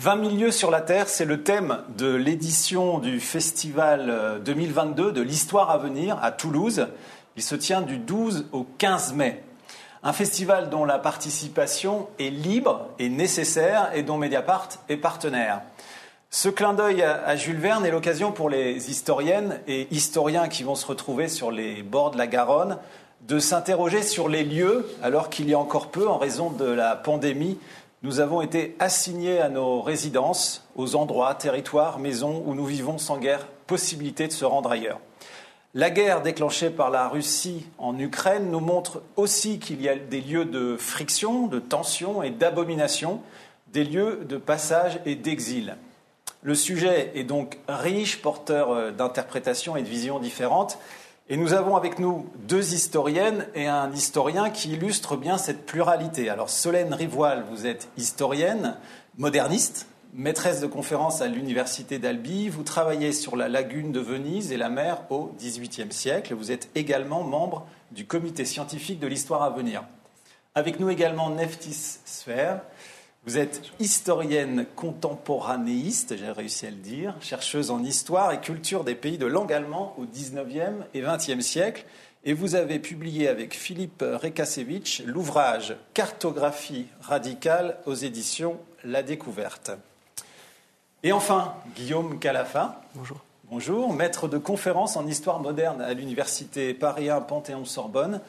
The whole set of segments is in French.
20 000 lieux sur la Terre, c'est le thème de l'édition du festival 2022 de l'histoire à venir à Toulouse. Il se tient du 12 au 15 mai. Un festival dont la participation est libre et nécessaire et dont Mediapart est partenaire. Ce clin d'œil à Jules Verne est l'occasion pour les historiennes et historiens qui vont se retrouver sur les bords de la Garonne de s'interroger sur les lieux, alors qu'il y a encore peu, en raison de la pandémie, nous avons été assignés à nos résidences, aux endroits, territoires, maisons où nous vivons sans guère possibilité de se rendre ailleurs. La guerre déclenchée par la Russie en Ukraine nous montre aussi qu'il y a des lieux de friction, de tension et d'abomination, des lieux de passage et d'exil. Le sujet est donc riche, porteur euh, d'interprétations et de visions différentes. Et nous avons avec nous deux historiennes et un historien qui illustrent bien cette pluralité. Alors Solène Rivoile, vous êtes historienne, moderniste, maîtresse de conférences à l'université d'Albi. Vous travaillez sur la lagune de Venise et la mer au XVIIIe siècle. Vous êtes également membre du comité scientifique de l'histoire à venir. Avec nous également Neftis Sfer, vous êtes historienne contemporanéiste, j'ai réussi à le dire, chercheuse en histoire et culture des pays de langue allemande au XIXe et XXe siècle. Et vous avez publié avec Philippe Rekasevich l'ouvrage Cartographie radicale aux éditions La Découverte. Et enfin, Guillaume Calafa. Bonjour. Bonjour, maître de conférences en histoire moderne à l'université Paris 1 Panthéon-Sorbonne.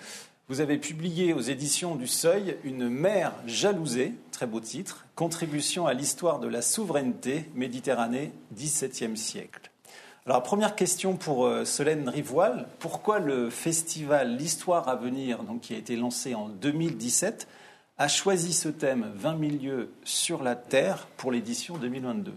Vous avez publié aux éditions du Seuil Une mer jalousée, très beau titre, Contribution à l'histoire de la souveraineté Méditerranée, XVIIe siècle. Alors, première question pour euh, Solène Rivoile. Pourquoi le festival L'Histoire à venir, donc, qui a été lancé en 2017, a choisi ce thème 20 milieux sur la Terre pour l'édition 2022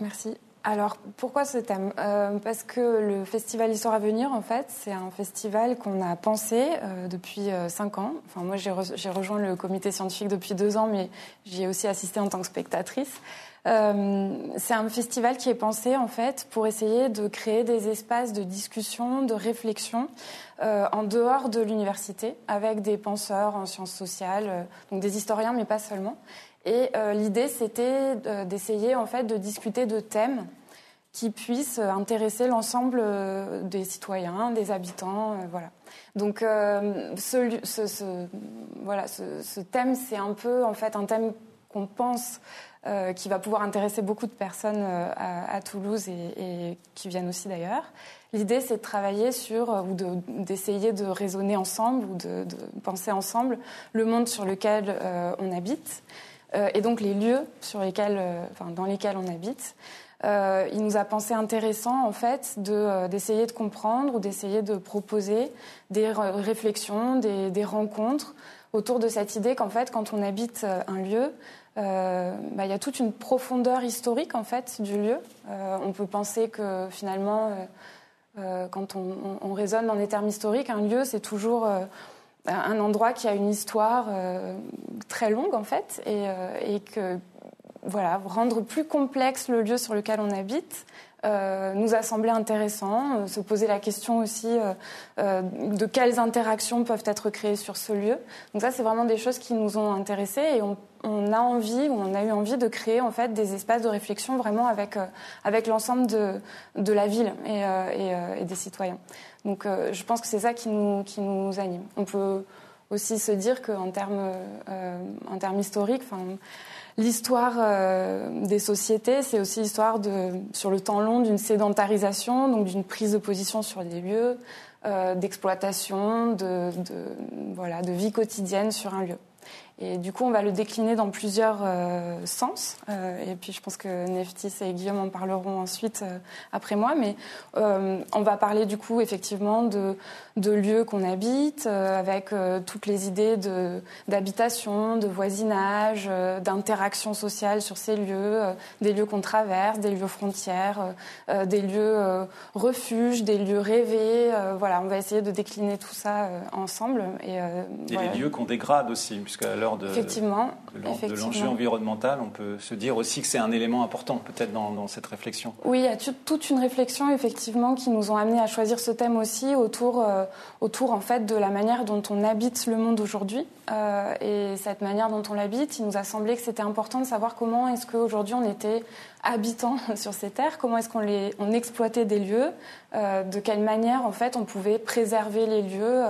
Merci. Alors, pourquoi ce thème? Euh, Parce que le Festival Histoire à venir, en fait, c'est un festival qu'on a pensé euh, depuis euh, cinq ans. Enfin, moi, j'ai, rejoint le comité scientifique depuis deux ans, mais j'y ai aussi assisté en tant que spectatrice. c'est un festival qui est pensé, en fait, pour essayer de créer des espaces de discussion, de réflexion en dehors de l'université, avec des penseurs en sciences sociales, donc des historiens, mais pas seulement. Et euh, l'idée, c'était d'essayer en fait de discuter de thèmes qui puissent intéresser l'ensemble euh, des citoyens, des habitants, euh, voilà. Donc, ce, thème, c'est un peu en fait un thème qu'on pense qui va pouvoir intéresser beaucoup de personnes à, Toulouse et, qui viennent aussi d'ailleurs. L'idée, c'est de travailler sur ou d'essayer de, raisonner ensemble ou de, penser ensemble le monde sur lequel on habite. Euh, et donc les lieux sur lesquels, euh, enfin, dans lesquels on habite. Euh, il nous a pensé intéressant en fait d'essayer de, comprendre ou d'essayer de proposer des réflexions, des, rencontres autour de cette idée qu'en fait quand on habite un lieu, bah, il y a toute une profondeur historique en fait du lieu. on peut penser que finalement quand on, raisonne dans des termes historiques, un lieu c'est toujours un endroit qui a une histoire euh, très longue en fait euh, et, que voilà rendre plus complexe le lieu sur lequel on habite euh, nous a semblé intéressant, se poser la question aussi de quelles interactions peuvent être créées sur ce lieu. Donc ça, c'est vraiment des choses qui nous ont intéressés et on, a envie, on a eu envie de créer en fait des espaces de réflexion vraiment avec avec l'ensemble de, de la ville et, et des citoyens. Donc euh, je pense que c'est ça qui nous, qui nous anime. On peut aussi se dire qu'en termes, euh, en termes historiques, l'histoire euh, des sociétés, c'est aussi l'histoire sur le temps long d'une sédentarisation, donc d'une prise de position sur des lieux, d'exploitation, de, de, voilà, de vie quotidienne sur un lieu. Et du coup, on va le décliner dans plusieurs euh, sens. Euh, et puis, je pense que Neftis et Guillaume en parleront ensuite euh, après moi. Mais on va parler du coup, effectivement, de, de lieux qu'on habite, avec toutes les idées d'habitation, de, voisinage, d'interaction sociale sur ces lieux, des lieux qu'on traverse, des lieux frontières, des lieux refuges, des lieux rêvés. voilà, on va essayer de décliner tout ça ensemble. Et, et les lieux qu'on dégrade aussi, puisque l'heure de, effectivement, de l'enjeu environnemental, on peut se dire aussi que c'est un élément important peut-être dans, cette réflexion. Oui, il y a toute une réflexion effectivement qui nous ont amené à choisir ce thème aussi autour, euh, autour en fait de la manière dont on habite le monde aujourd'hui. Euh, et cette manière dont on l'habite, il nous a semblé que c'était important de savoir comment est-ce qu'aujourd'hui on était habitants sur ces terres, comment est-ce qu'on les, on exploitait des lieux, euh, de quelle manière en fait on pouvait préserver les lieux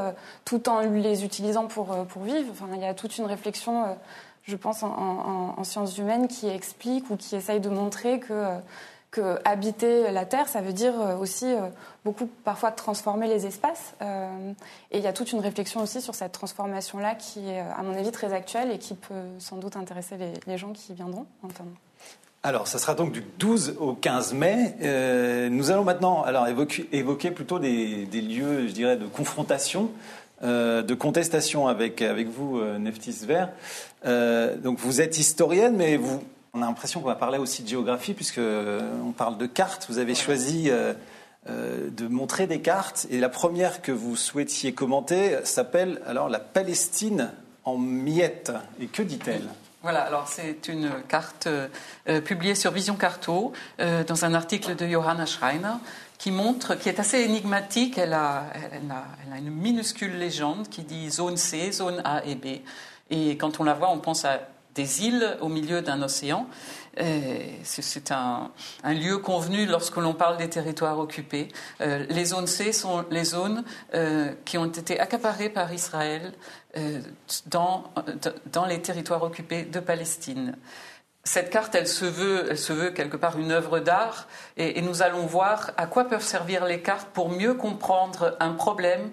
tout en les utilisant pour, pour vivre. Enfin, il y a toute une réflexion, je pense, en, en, sciences humaines qui explique ou qui essaye de montrer que que habiter la Terre, ça veut dire aussi beaucoup parfois transformer les espaces. Euh, et il y a toute une réflexion aussi sur cette transformation-là qui est, à mon avis, très actuelle et qui peut sans doute intéresser les, gens qui viendront. Alors, ça sera donc du 12 au 15 mai. Euh, nous allons maintenant alors, évoquer, évoquer plutôt des, lieux, je dirais, de confrontation, euh, de contestation avec, avec vous, Neftis Vert. donc, vous êtes historienne, mais vous, on a l'impression qu'on va parler aussi de géographie, puisque on parle de cartes. Vous avez choisi euh, de montrer des cartes. Et la première que vous souhaitiez commenter s'appelle alors la Palestine en miettes. Et que dit-elle? Voilà, alors c'est une carte euh, publiée sur Vision Carto euh, dans un article de Johanna Schreiner qui montre, qui est assez énigmatique. Elle a, elle a, elle a une minuscule légende qui dit zone C, zone A et B. Et quand on la voit, on pense à des îles au milieu d'un océan. C'est un, lieu convenu lorsque l'on parle des territoires occupés. Euh, les zones C sont les zones euh, qui ont été accaparées par Israël euh, dans, les territoires occupés de Palestine cette carte, elle se veut quelque part une œuvre d'art, et, nous allons voir à quoi peuvent servir les cartes pour mieux comprendre un problème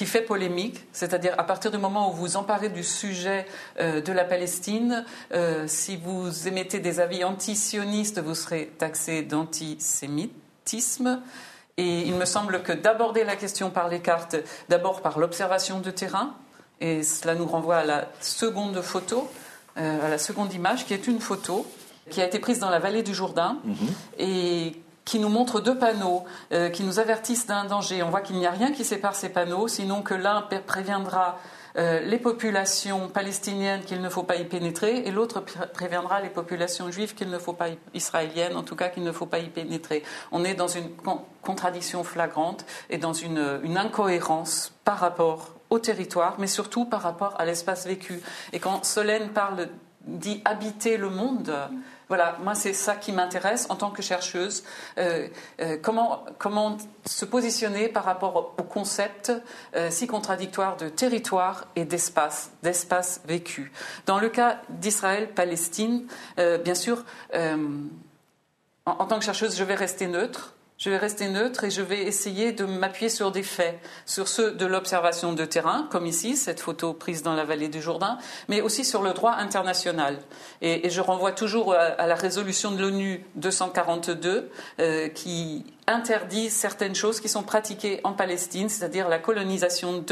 qui fait polémique, c'est-à-dire à partir du moment où vous emparez du sujet euh, de la Palestine, euh, si vous émettez des avis antisionistes, vous serez taxé d'antisémitisme. Et il me semble que d'aborder la question par les cartes, d'abord par l'observation de terrain, et cela nous renvoie à la seconde photo, euh, à la seconde image, qui est une photo qui a été prise dans la vallée du Jourdain mm-hmm. et qui nous montre deux panneaux euh, qui nous avertissent d'un danger. On voit qu'il n'y a rien qui sépare ces panneaux, sinon que l'un préviendra euh, les populations palestiniennes qu'il ne faut pas y pénétrer et l'autre préviendra les populations juives qu'il ne faut pas y, israéliennes en tout cas qu'il ne faut pas y pénétrer. On est dans une contradiction flagrante et dans une, incohérence par rapport au territoire, mais surtout par rapport à l'espace vécu. Et quand Solène parle dit habiter le monde, voilà, moi c'est ça qui m'intéresse en tant que chercheuse. Euh, euh, comment, se positionner par rapport au concept euh, si contradictoire de territoire et d'espace, d'espace vécu. Dans le cas d'Israël-Palestine, bien sûr, en, tant que chercheuse, je vais rester neutre. Je vais rester neutre et je vais essayer de m'appuyer sur des faits, sur ceux de l'observation de terrain, comme ici, cette photo prise dans la vallée du Jourdain, mais aussi sur le droit international. Et, je renvoie toujours à, la résolution de l'ONU 242 euh, qui interdit certaines choses qui sont pratiquées en Palestine, c'est-à-dire la colonisation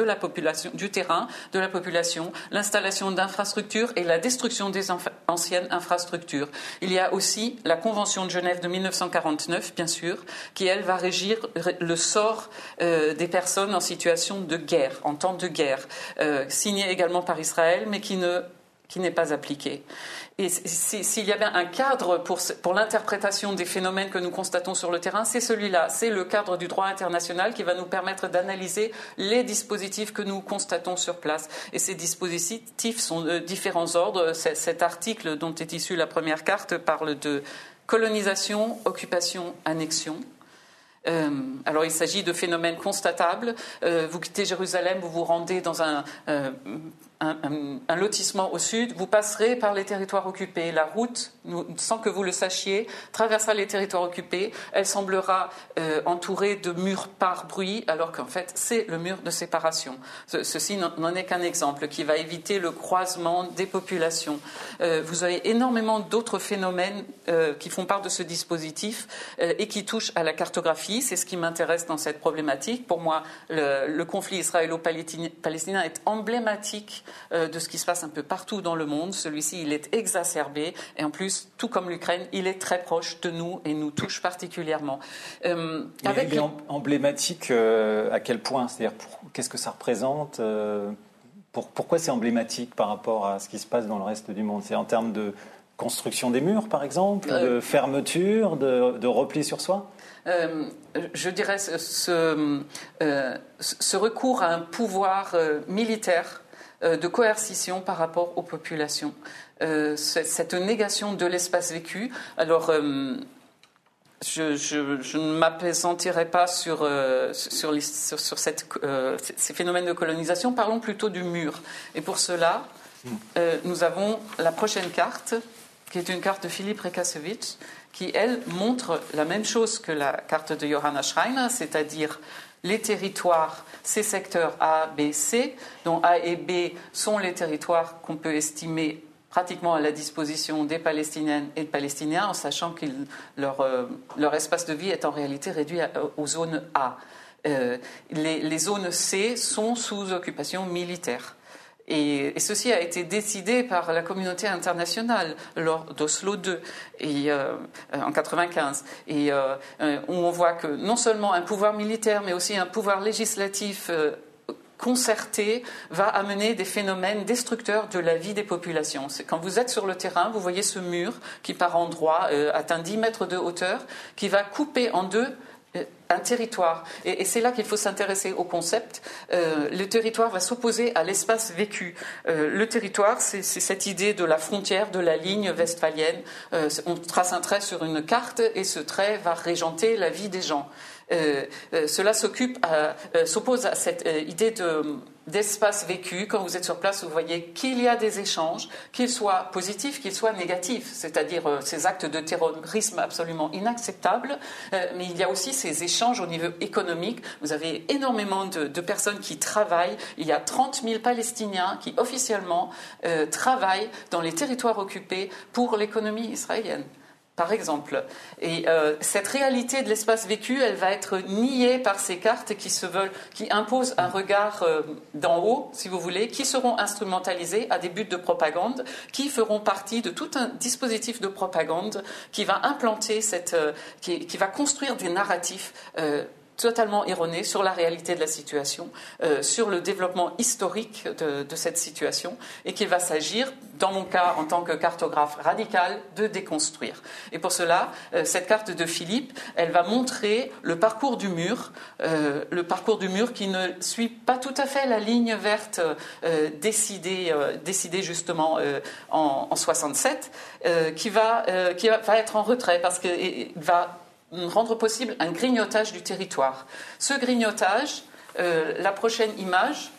du terrain, de la population, l'installation d'infrastructures et la destruction des anciennes infrastructures. Il y a aussi la Convention de Genève de 1949, bien sûr, qui, elle, va régir le sort euh, des personnes en situation de guerre, en temps de guerre, euh, signée également par Israël, mais qui ne qui n'est pas appliquée. Et s'il y a bien un cadre pour, pour l'interprétation des phénomènes que nous constatons sur le terrain, c'est celui-là. C'est le cadre du droit international qui va nous permettre d'analyser les dispositifs que nous constatons sur place. Et ces dispositifs sont de différents ordres. Cet article dont est issue la première carte parle de colonisation, occupation, annexion. Euh, alors il s'agit de phénomènes constatables. Euh, vous quittez Jérusalem, vous vous rendez dans un, euh, un, lotissement au sud, vous passerez par les territoires occupés. La route, sans que vous le sachiez, traversera les territoires occupés. Elle semblera entourée de murs par bruit, alors qu'en fait, c'est le mur de séparation. ceci n'en est qu'un exemple qui va éviter le croisement des populations. Vous avez énormément d'autres phénomènes qui font part de ce dispositif et qui touchent à la cartographie. C'est ce qui m'intéresse dans cette problématique. Pour moi, le, le conflit israélo-palestinien est emblématique euh, de ce qui se passe un peu partout dans le monde. Celui-ci, il est exacerbé et en plus, tout comme l'Ukraine, il est très proche de nous et nous touche particulièrement. Euh, avec... Il est emblématique euh, à quel point? C'est-à-dire, qu'est-ce que ça représente pourquoi c'est emblématique par rapport à ce qui se passe dans le reste du monde? C'est en termes de construction des murs, par exemple, de fermeture, de, repli sur soi? Je dirais ce, ce, recours à un pouvoir militaire de coercition par rapport aux populations. cette négation de l'espace vécu. Alors, je, ne m'apaisantirai pas sur, euh, sur, euh, ces phénomènes de colonisation. Parlons plutôt du mur. Et pour cela, euh, nous avons la prochaine carte, qui est une carte de Philippe Rekasevich, qui, elle, montre la même chose que la carte de Johanna Schreiner, c'est-à-dire les territoires, ces secteurs A, B, C, dont A et B sont les territoires qu'on peut estimer pratiquement à la disposition des Palestiniennes et des Palestiniens, en sachant que leur, euh, leur, espace de vie est en réalité réduit aux zones A. Euh, les, zones C sont sous occupation militaire. Et, ceci a été décidé par la communauté internationale lors d'Oslo II euh, en 1995. Et on voit que non seulement un pouvoir militaire, mais aussi un pouvoir législatif concerté va amener des phénomènes destructeurs de la vie des populations. Quand vous êtes sur le terrain, vous voyez ce mur qui par endroits euh, atteint 10 mètres de hauteur, qui va couper en deux euh, un territoire. Et, c'est là qu'il faut s'intéresser au concept. Euh, le territoire va s'opposer à l'espace vécu. le territoire, c'est cette idée de la frontière, de la ligne westphalienne. on trace un trait sur une carte et ce trait va régenter la vie des gens. Euh, euh, cela euh, s'oppose à cette idée d'espace vécu. Quand vous êtes sur place, vous voyez qu'il y a des échanges, qu'ils soient positifs, qu'ils soient négatifs, c'est-à-dire ces actes de terrorisme absolument inacceptables, mais il y a aussi ces échanges au niveau économique. Vous avez énormément de, de personnes qui travaillent. Il y a 30 000 Palestiniens qui officiellement travaillent dans les territoires occupés pour l'économie israélienne par exemple. Et euh, cette réalité de l'espace vécu, elle va être niée par ces cartes qui se veulent, qui imposent un regard euh, d'en haut, si vous voulez, qui seront instrumentalisées à des buts de propagande, qui feront partie de tout un dispositif de propagande qui va implanter cette, euh, qui, qui, va construire des narratifs totalement erroné sur la réalité de la situation, euh, sur le développement historique de, cette situation, et qu'il va s'agir, dans mon cas en tant que cartographe radical, de déconstruire. Et pour cela, euh, cette carte de Philippe, elle va montrer le parcours du mur, euh, le parcours du mur qui ne suit pas tout à fait la ligne verte décidée, décidée justement en, en 67, qui, va, qui va être en retrait parce qu'il va rendre possible un grignotage du territoire. Ce grignotage, euh, la prochaine image,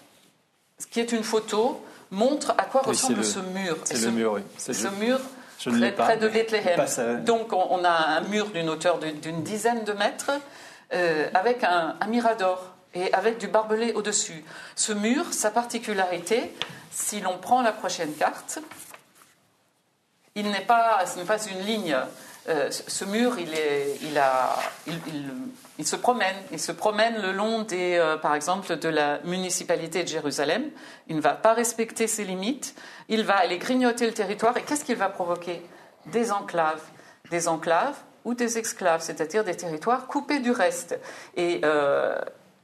qui est une photo, montre à quoi ressemble ce mur. C'est le mur, oui. Ce mur près, de Bethléem. Donc on, a un mur d'une hauteur d'une dizaine de mètres euh, avec un, mirador et avec du barbelé au-dessus. Ce mur, sa particularité, si l'on prend la prochaine carte, il n'est pas, ce n'est pas une ligne euh, ce mur, il, se promène. Il se promène le long des, euh, par exemple, de la municipalité de Jérusalem. Il ne va pas respecter ses limites. Il va aller grignoter le territoire. Et qu'est-ce qu'il va provoquer? Des enclaves. Des enclaves ou des exclaves, c'est-à-dire des territoires coupés du reste. Et euh,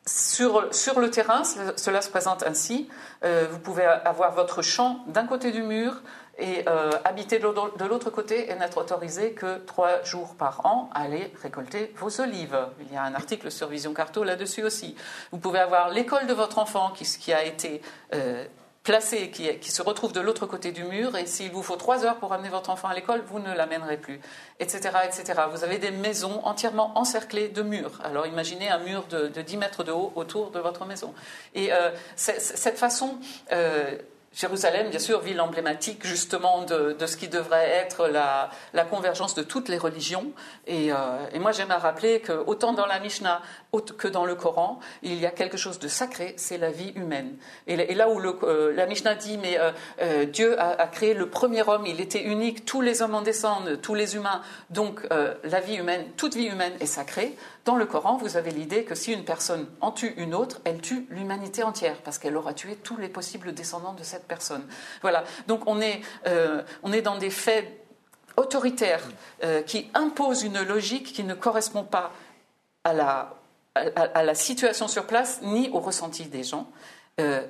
sur, le terrain, cela se présente ainsi. vous pouvez avoir votre champ d'un côté du mur, et euh, habiter de l'autre côté et n'être autorisé que trois jours par an à aller récolter vos olives. Il y a un article sur Vision Carto là-dessus aussi. Vous pouvez avoir l'école de votre enfant qui, a été euh, placée, qui, se retrouve de l'autre côté du mur, et s'il vous faut trois heures pour amener votre enfant à l'école, vous ne l'amènerez plus, etc., etc. Vous avez des maisons entièrement encerclées de murs. Alors imaginez un mur de, de 10 mètres de haut autour de votre maison. Et euh, cette façon Jérusalem, bien sûr, ville emblématique justement de, ce qui devrait être la, convergence de toutes les religions. Et, euh, moi, j'aime à rappeler que autant dans la Mishnah que dans le Coran, il y a quelque chose de sacré, c'est la vie humaine. Et, là où euh, la Mishnah dit, mais euh, Dieu a, créé le premier homme, il était unique, tous les hommes en descendent, tous les humains, donc la vie humaine, toute vie humaine est sacrée. Dans le Coran, vous avez l'idée que si une personne en tue une autre, elle tue l'humanité entière, parce qu'elle aura tué tous les possibles descendants de cette personne. Voilà. Donc on est, euh, dans des faits autoritaires euh, qui imposent une logique qui ne correspond pas à la, à, la situation sur place ni au ressenti des gens. Euh,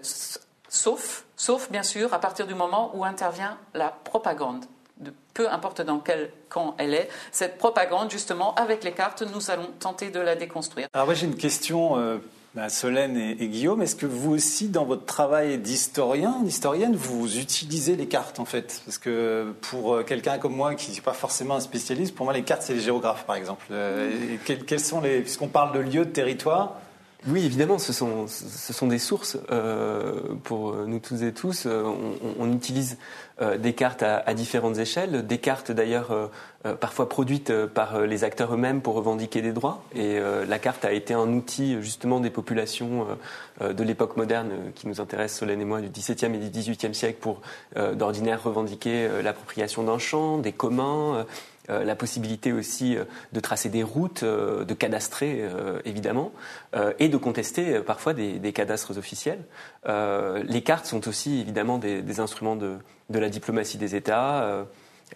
sauf, sauf bien sûr à partir du moment où intervient la propagande. Peu importe dans quel camp elle est, cette propagande, justement, avec les cartes, nous allons tenter de la déconstruire. Alors, moi, j'ai une question euh, bah, Solène et, Guillaume, est-ce que vous aussi, dans votre travail d'historien, d'historienne, vous utilisez les cartes en fait? Parce que pour euh, quelqu'un comme moi qui n'est pas forcément un spécialiste, pour moi les cartes c'est les géographes par exemple. Euh, quels, sont les, puisqu'on parle de lieux, de territoire, oui, évidemment, ce sont, ce sont des sources euh, pour nous tous et tous. On, utilise des cartes à, à, différentes échelles, des cartes d'ailleurs euh, parfois produites euh, par euh, les acteurs eux-mêmes pour revendiquer des droits. Et la carte a été un outil justement des populations de l'époque moderne qui nous intéresse, Solène et moi, du XVIIe et du XVIIIe siècle pour d'ordinaire revendiquer l'appropriation d'un champ, des communs. La possibilité aussi de tracer des routes, de cadastrer évidemment, et de contester parfois des, cadastres officiels. les cartes sont aussi évidemment des, instruments de, de, la diplomatie des États.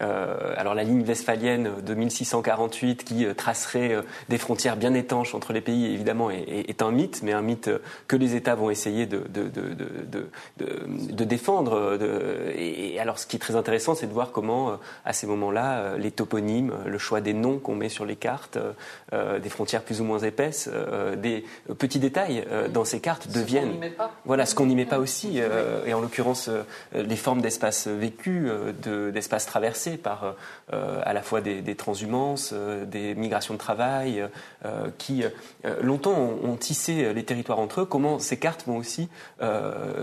Euh, alors la ligne westphalienne de 1648 qui euh, tracerait euh, des frontières bien étanches entre les pays, évidemment, est, un mythe, mais un mythe que les États vont essayer de, de, défendre. et, alors ce qui est très intéressant, c'est de voir comment, à ces moments-là, les toponymes, le choix des noms qu'on met sur les cartes, des frontières plus ou moins épaisses, des petits détails dans ces cartes deviennent... Voilà, ce qu'on n'y met pas aussi, et en l'occurrence, les formes d'espace vécu, d'espace traversé par euh, à la fois des, transhumances, euh, des migrations de travail, euh, qui longtemps ont, tissé les territoires entre eux. Comment ces cartes vont aussi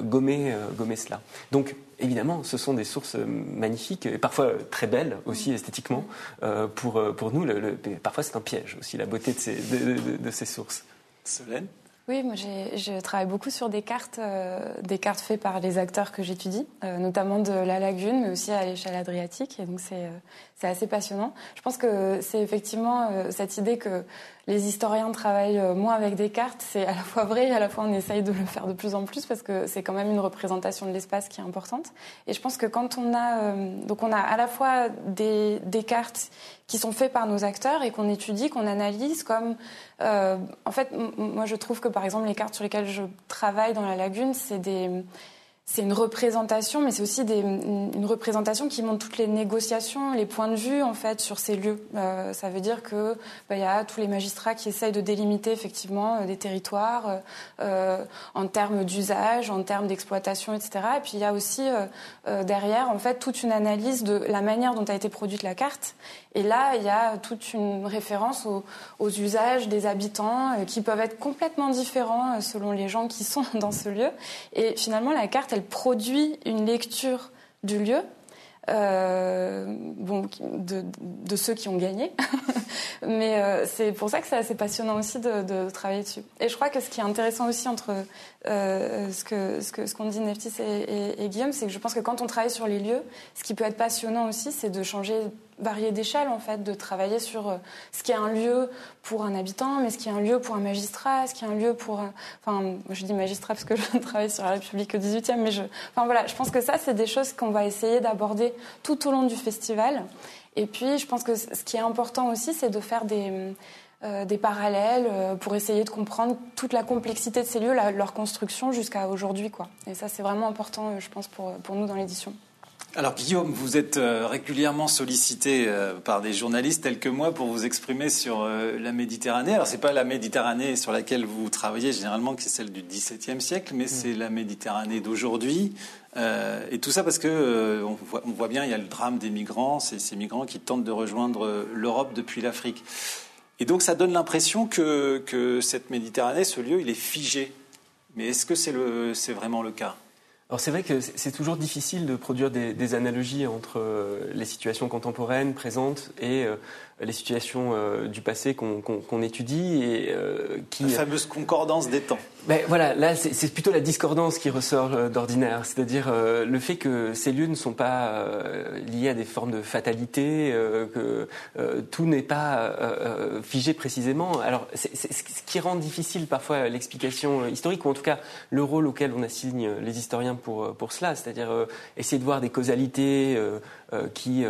gommer, gommer cela. Donc évidemment, ce sont des sources magnifiques et parfois très belles aussi esthétiquement pour, pour nous. parfois, c'est un piège aussi, la beauté de ces, de, ces sources. Solène? Oui, moi je travaille beaucoup sur des cartes, euh, des cartes faites par les acteurs que j'étudie, euh, notamment de la lagune, mais aussi à l'échelle adriatique. Et donc c'est euh, assez passionnant. Je pense que c'est effectivement cette idée que les historiens travaillent moins avec des cartes, c'est à la fois vrai et à la fois on essaye de le faire de plus en plus parce que c'est quand même une représentation de l'espace qui est importante. Et je pense que quand on a donc on a à la fois des, des cartes qui sont faits par nos acteurs et qu'on étudie, qu'on analyse comme... Euh, en fait, moi je trouve que par exemple les cartes sur lesquelles je travaille dans la lagune, c'est des c'est une représentation, mais c'est aussi une représentation qui montre toutes les négociations, les points de vue en fait sur ces lieux. Euh, ça veut dire que bah, il y a tous les magistrats qui essayent de délimiter effectivement euh, des territoires en termes d'usage, en termes d'exploitation, etc. Et puis il y a aussi derrière en fait toute une analyse de la manière dont a été produite la carte. Et là, il y a toute une référence aux, usages des habitants qui peuvent être complètement différents selon les gens qui sont dans ce lieu. Et finalement, la carte elle produit une lecture du lieu euh, de, ceux qui ont gagné. Mais euh, c'est pour ça que c'est assez passionnant aussi de, travailler dessus. Et je crois que ce qui est intéressant aussi entre euh, ce qu'ont que, ce qu'on dit Neftis et Guillaume, c'est que je pense que quand on travaille sur les lieux, ce qui peut être passionnant aussi, c'est de changer varier d'échelle en fait, de travailler sur euh, ce qui est un lieu pour un habitant, mais ce qui est un lieu pour un magistrat, ce qui est un lieu pour, euh, enfin, je dis magistrat parce que je travaille sur la République au 18e, mais je, enfin voilà, je pense que ça c'est des choses qu'on va essayer d'aborder tout au long du festival. Et puis, je pense que ce qui est important aussi, c'est de faire des euh, des parallèles pour essayer de comprendre toute la complexité de ces lieux, leur construction jusqu'à aujourd'hui. Et ça, c'est vraiment important, je pense, pour, pour nous dans l'édition. Alors Guillaume, vous êtes euh, régulièrement sollicité euh, par des journalistes tels que moi pour vous exprimer sur euh, la Méditerranée. Alors c'est pas la Méditerranée sur laquelle vous travaillez généralement, qui est celle du XVIIe siècle, mais mm. c'est la Méditerranée d'aujourd'hui. et tout ça parce que on voit, bien, il y a le drame des migrants, c'est ces migrants qui tentent de rejoindre l'Europe depuis l'Afrique. Et donc ça donne l'impression que, que cette Méditerranée, ce lieu, il est figé. Mais est-ce que c'est vraiment le cas? Alors c'est vrai que c'est toujours difficile de produire des, analogies entre euh, les situations contemporaines, présentes et euh, les situations euh, du passé qu'on étudie et euh, qui la fameuse concordance des temps. Ben voilà, là c'est plutôt la discordance qui ressort euh, d'ordinaire, c'est-à-dire le fait que ces lieux ne sont pas liés à des formes de fatalité, que tout n'est pas figé précisément. Alors c'est ce qui rend difficile parfois l'explication historique ou en tout cas le rôle auquel on assigne les historiens pour pour cela, c'est-à-dire essayer de voir des causalités qui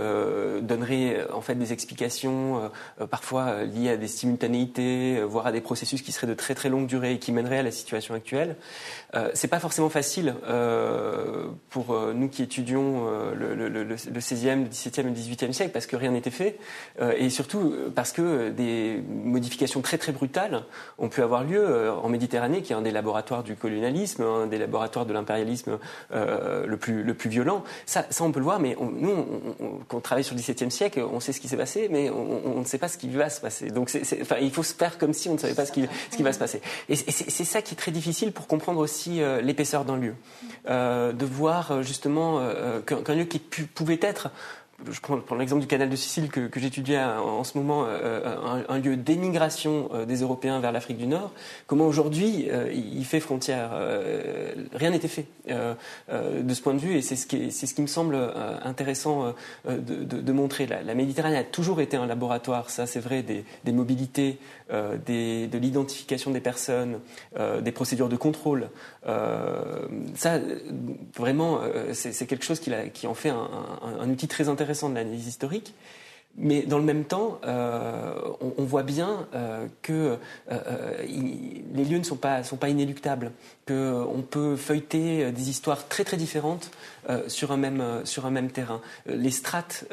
donnerait en fait des explications parfois liées à des simultanéités, voire à des processus qui seraient de très très longue durée et qui mèneraient à la situation actuelle. c'est pas forcément facile pour nous qui étudions le, le, le, le 16e, le 17e et le 18e siècle parce que rien n'était fait et surtout parce que des modifications très très brutales ont pu avoir lieu en Méditerranée qui est un des laboratoires du colonialisme, un des laboratoires de l'impérialisme euh, le, plus, le plus violent. Ça, ça, on peut le voir, mais nous, on, quand on travaille sur le XVIIe siècle, on sait ce qui s'est passé, mais on, ne sait pas ce qui va se passer. Donc, enfin, il faut se faire comme si on ne savait pas ce qui, va se passer. Et c'est ça qui est très difficile pour comprendre aussi euh, l'épaisseur d'un lieu. Euh, de voir justement qu'un lieu qui pouvait être je prends, l'exemple du canal de Sicile que, que j'étudiais en, ce moment, euh, euh, un, lieu d'émigration euh, des Européens vers l'Afrique du Nord, comment aujourd'hui il fait frontière Rien n'était fait de ce point de vue, et c'est ce qui, me semble intéressant de, montrer. La, Méditerranée a toujours été un laboratoire, ça c'est vrai, des, mobilités, de l'identification des personnes, des procédures de contrôle. ça, vraiment, c'est, quelque chose qui, en fait un outil très intéressant intéressant de l'analyse historique. Mais dans le même temps, euh, on, voit bien euh, que euh, les lieux ne sont pas, sont pas inéluctables, qu'on peut feuilleter des histoires très très différentes sur, un même, sur un même terrain. Les strates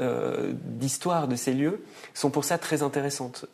d'histoire de ces lieux sont pour ça très intéressantes.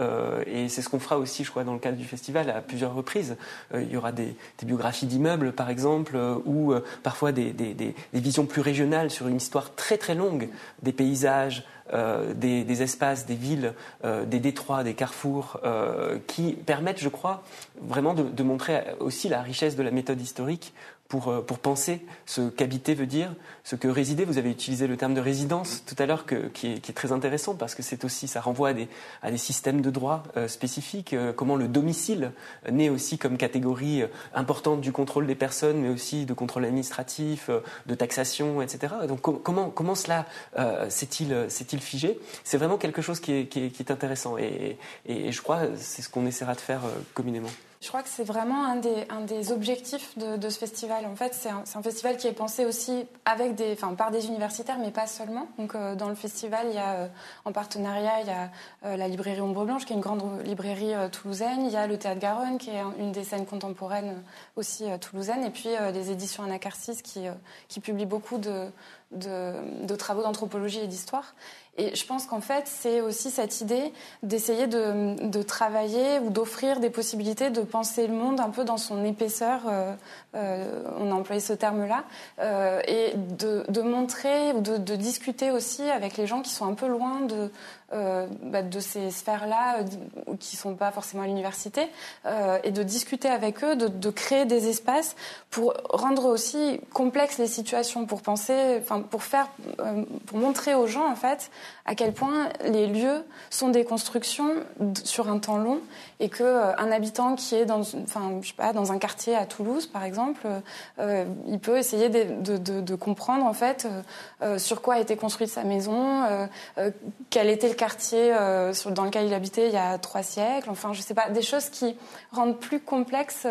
et c'est ce qu'on fera aussi, je crois, dans le cadre du festival à plusieurs reprises. il y aura des, des biographies d'immeubles, par exemple, ou parfois des, des, des, visions plus régionales sur une histoire très très longue des paysages, euh, des, des, espaces, des villes, euh, des détroits, des carrefours, euh, qui permettent, je crois, vraiment de, de, montrer aussi la richesse de la méthode historique pour, euh, pour penser ce qu'habiter veut dire, ce que résider. Vous avez utilisé le terme de résidence tout à l'heure, qui, qui, est très intéressant parce que c'est aussi, ça renvoie à des, à des systèmes de droit euh, spécifiques. Euh, comment le domicile naît aussi comme catégorie importante du contrôle des personnes, mais aussi de contrôle administratif, de taxation, etc. Donc comment, comment cela s'est-il, s'est-il figé? C'est vraiment quelque chose qui est, qui est, qui est intéressant et, et, et je crois c'est ce qu'on essaiera de faire communément. Je crois que c'est vraiment un des, objectifs de, ce festival. En fait, c'est un, festival qui est pensé aussi avec des, enfin, par des universitaires, mais pas seulement. Donc, euh, dans le festival, il y a, euh, en partenariat, il y a euh, la librairie Ombre Blanche, qui est une grande librairie toulousaine. Il y a le Théâtre Garonne, qui est une des scènes contemporaines aussi toulousaines. Et puis, les éditions Anacarsis, qui publient beaucoup de, de, de travaux d'anthropologie et d'histoire. Et je pense qu'en fait, c'est aussi cette idée d'essayer de, de, travailler ou d'offrir des possibilités de penser le monde un peu dans son épaisseur, euh, euh, on a employé ce terme-là, euh, et de, de, montrer ou de, de, discuter aussi avec les gens qui sont un peu loin de, euh, bah, de ces sphères-là, euh, qui sont pas forcément à l'université, euh, et de discuter avec eux, de, de, créer des espaces pour rendre aussi complexes les situations, pour penser, enfin pour faire, pour montrer aux gens en fait à quel point les lieux sont des constructions sur un temps long et que euh, un habitant qui est dans, enfin, je sais pas, dans un quartier à Toulouse, par exemple, euh, il peut essayer de, de, de, comprendre en fait euh, sur quoi a été construite sa maison, euh, euh, quel était le quartier euh, sur, dans lequel il habitait il y a trois siècles. Enfin, je sais pas, des choses qui rendent plus complexe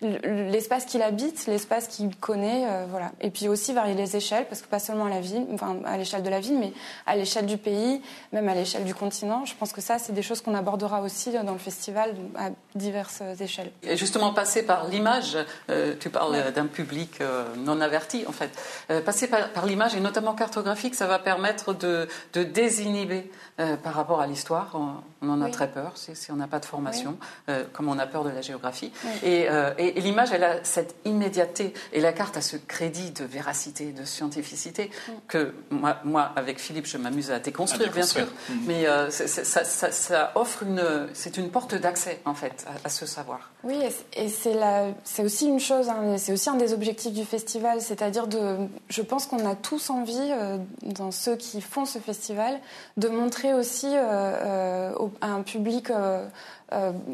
l'espace qu'il habite, l'espace qu'il connaît, voilà. Et puis aussi varier les échelles, parce que pas seulement à la ville, enfin à l'échelle de la ville, mais à l'échelle du pays même à l'échelle du continent. Je pense que ça, c'est des choses qu'on abordera aussi dans le festival à diverses échelles. Et justement, passer par l'image, euh, tu parles ouais. d'un public euh, non averti, en fait. Euh, passer par, par l'image, et notamment cartographique, ça va permettre de, de désinhiber euh, par rapport à l'histoire. On, on, en a oui. très peur si, si on n'a pas de formation, oui. Euh, comme on a peur de la géographie. Oui. Et, euh, et, et l'image, elle a cette immédiateté, et la carte a ce crédit de véracité, de scientificité, que moi, moi, avec Philippe, je m'amuse à déconstruire construire, bien sûr. Mmh. Mais euh, ça, ça, ça, offre une, c'est une porte d'accès en fait à, à, ce savoir. Oui, et c'est aussi une chose, hein, c'est aussi un des objectifs du festival, c'est-à-dire de, je pense qu'on a tous envie, euh, dans ceux qui font ce festival, de montrer aussi euh, euh à un public euh,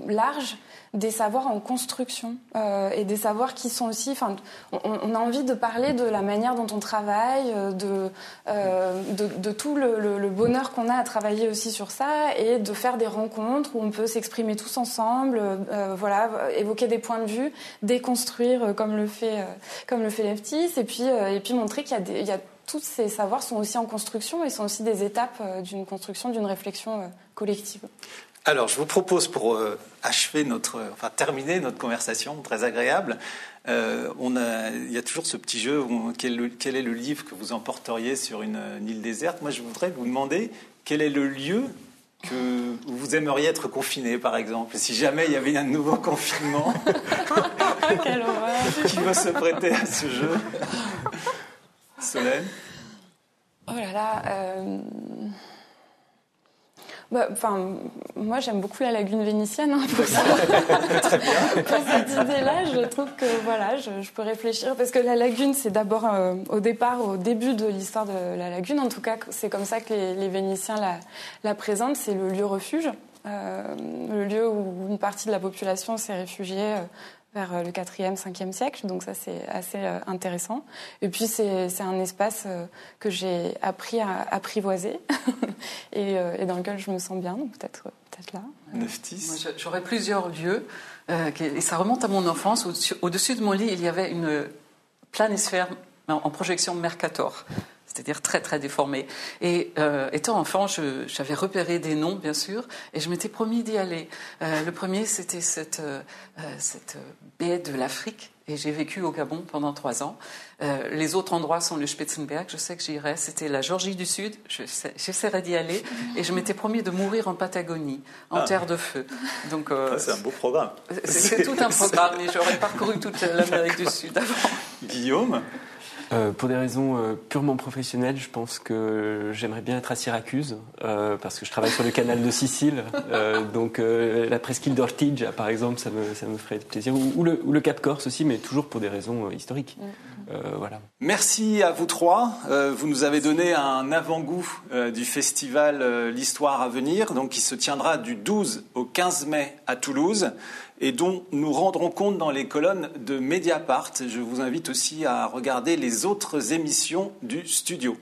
large des savoirs en construction et des savoirs qui sont aussi. Enfin, on, a envie de parler de la manière dont on travaille, de, de, tout le, bonheur qu'on a à travailler aussi sur ça et de faire des rencontres où on peut s'exprimer tous ensemble, voilà, évoquer des points de vue, déconstruire comme le fait comme le fait Leftis et puis et puis montrer qu'il y a tous ces savoirs sont aussi en construction et sont aussi des étapes d'une construction, d'une réflexion collective. Alors, je vous propose pour achever notre, enfin terminer notre conversation très agréable, on a, il y a toujours ce petit jeu. quel, quel, est le livre que vous emporteriez sur une, une île déserte Moi, je voudrais vous demander quel est le lieu que vous aimeriez être confiné, par exemple Si jamais il y avait un nouveau confinement, qui va se prêter à ce jeu Solène Oh là là. Euh... Bah, moi, j'aime beaucoup la lagune vénitienne. Hein, pour, cette idée-là, je trouve que voilà, je, peux réfléchir parce que la lagune, c'est d'abord euh, au départ, au début de l'histoire de la lagune. En tout cas, c'est comme ça que les, Vénitiens la, la présentent. C'est le lieu refuge, euh, le lieu où une partie de la population s'est réfugiée vers euh, le 4e, 5e siècle. Donc ça, c'est assez euh, intéressant. Et puis, c'est un espace euh, que j'ai appris à apprivoiser et, dans lequel je me sens bien. Donc peut-être peut là. J'aurais plusieurs lieux. et ça remonte à mon enfance. Au-dessus de mon lit, il y avait une planisphère en projection Mercator c'est-à-dire très très déformé. Et euh, étant enfant, j'avais repéré des noms, bien sûr, et je m'étais promis d'y aller. Euh, le premier, c'était cette, euh, cette baie de l'Afrique, et j'ai vécu au Gabon pendant trois ans. les autres endroits sont le Spitzenberg, je sais que j'irai. C'était la Georgie du Sud, j'essaierai d'y aller, et je m'étais promis de mourir en Patagonie, en ah. terre de feu. Donc c'est un beau programme. C'est tout un programme, et j'aurais parcouru toute l'Amérique du Sud avant. Guillaume? Euh, pour des raisons euh, purement professionnelles, je pense que j'aimerais bien être à Syracuse, euh, parce que je travaille sur le canal de Sicile. donc la presqu'île d'Ortigia, par exemple, ça me, ça me ferait plaisir. Ou, le, ou, le, Cap Corse aussi, mais toujours pour des raisons historiques. Mm. voilà. Merci à vous trois. vous nous avez donné un avant-goût du festival L'Histoire à venir, donc qui se tiendra du 12 au 15 mai à Toulouse et dont nous rendrons compte dans les colonnes de Mediapart. Je vous invite aussi à regarder les autres émissions du studio.